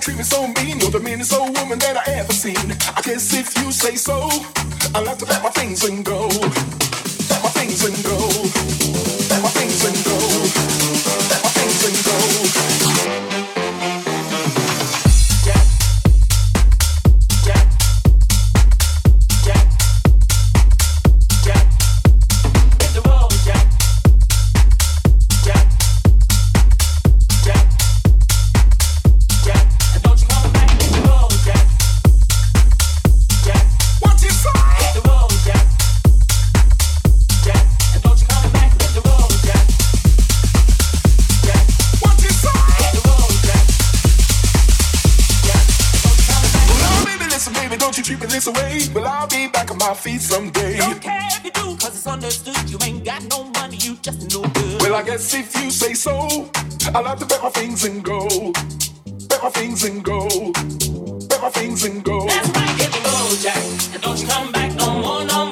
treat me so mean. You're the meanest old woman that I ever seen. I guess if you say so, I like to let my things and go. Let my things and go. if you say so. I like to bet my things and go. Bet my things and go. Bet my things and go. That's right, hit the road, Jack. And don't you come back no more, no more.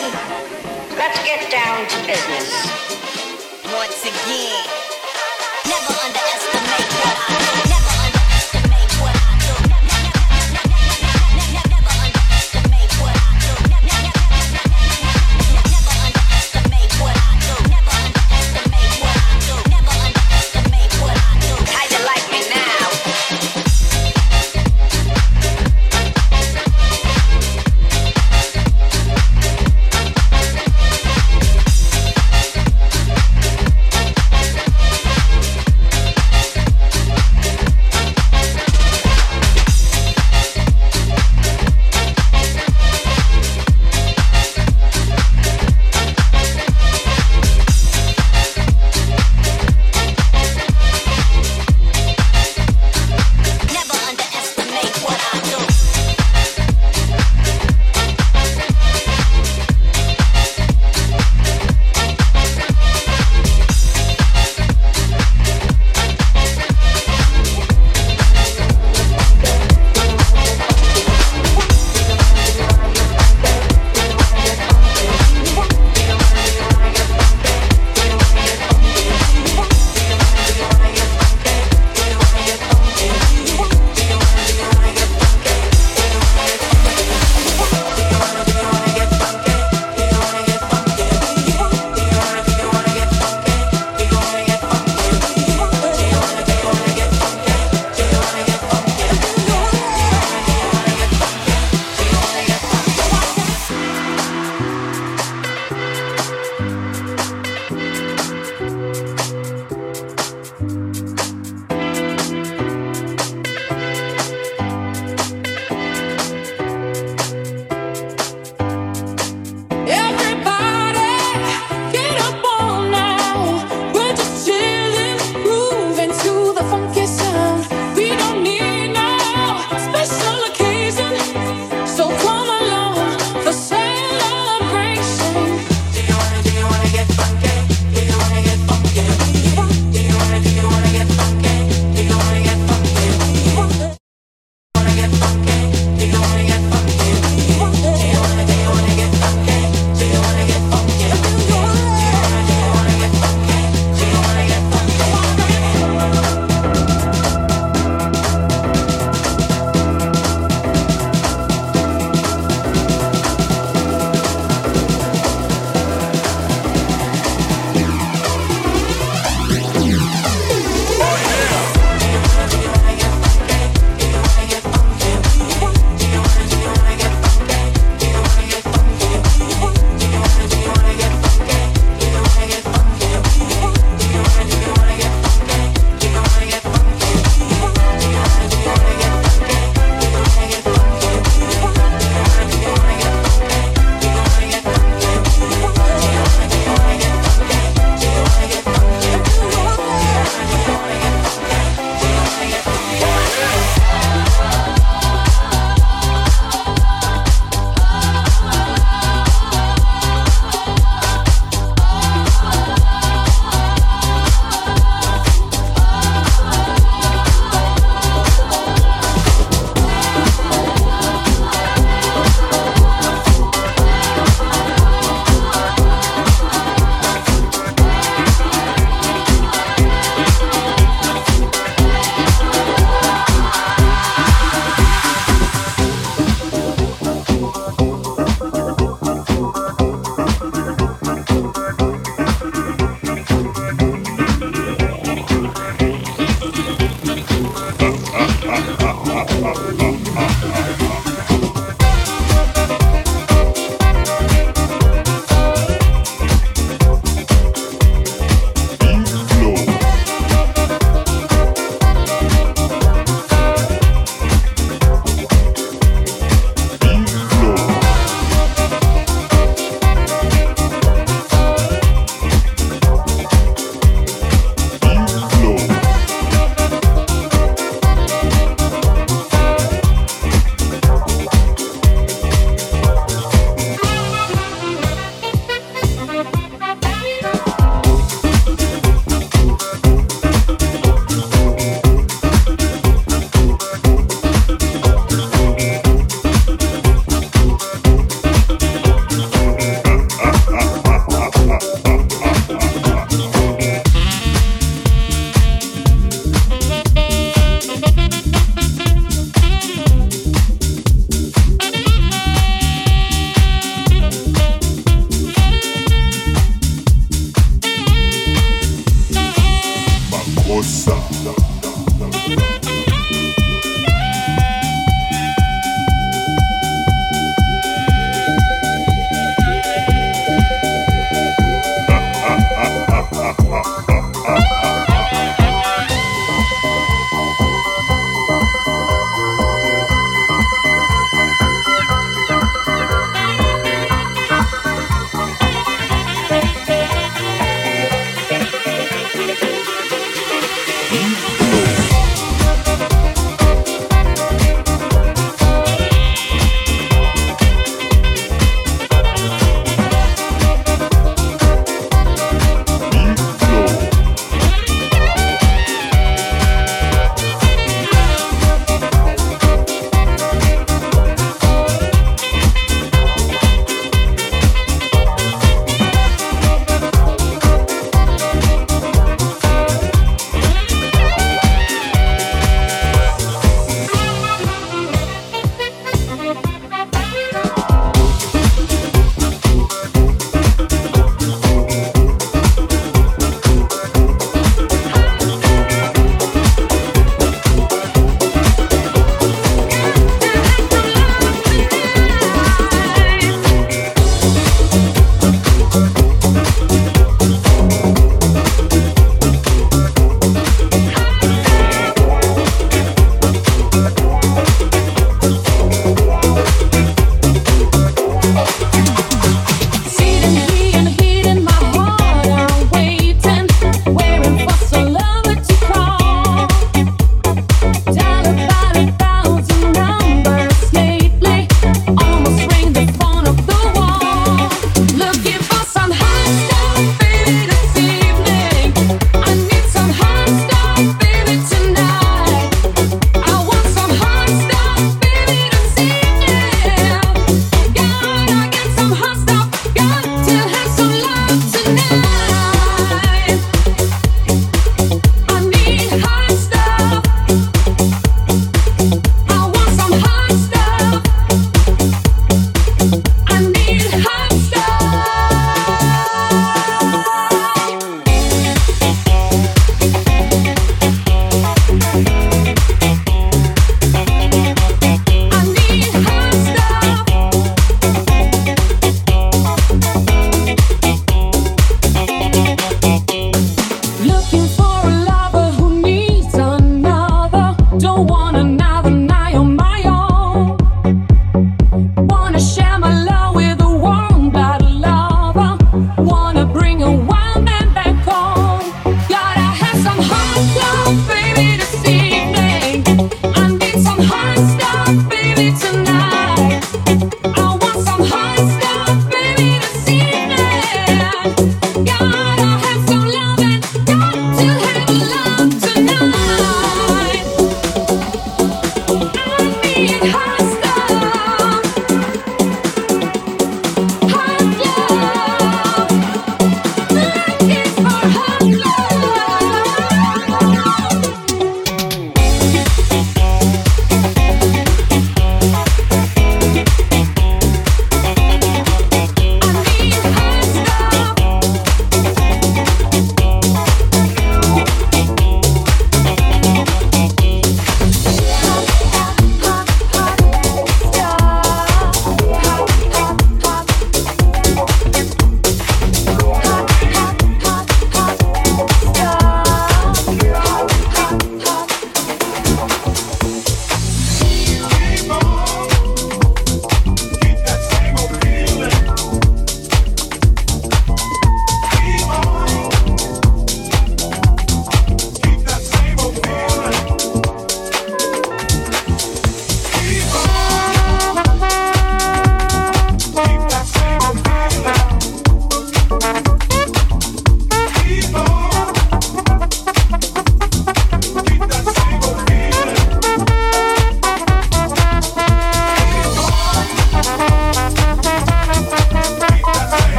Listen, let's get down to business. Once again, never underestimate.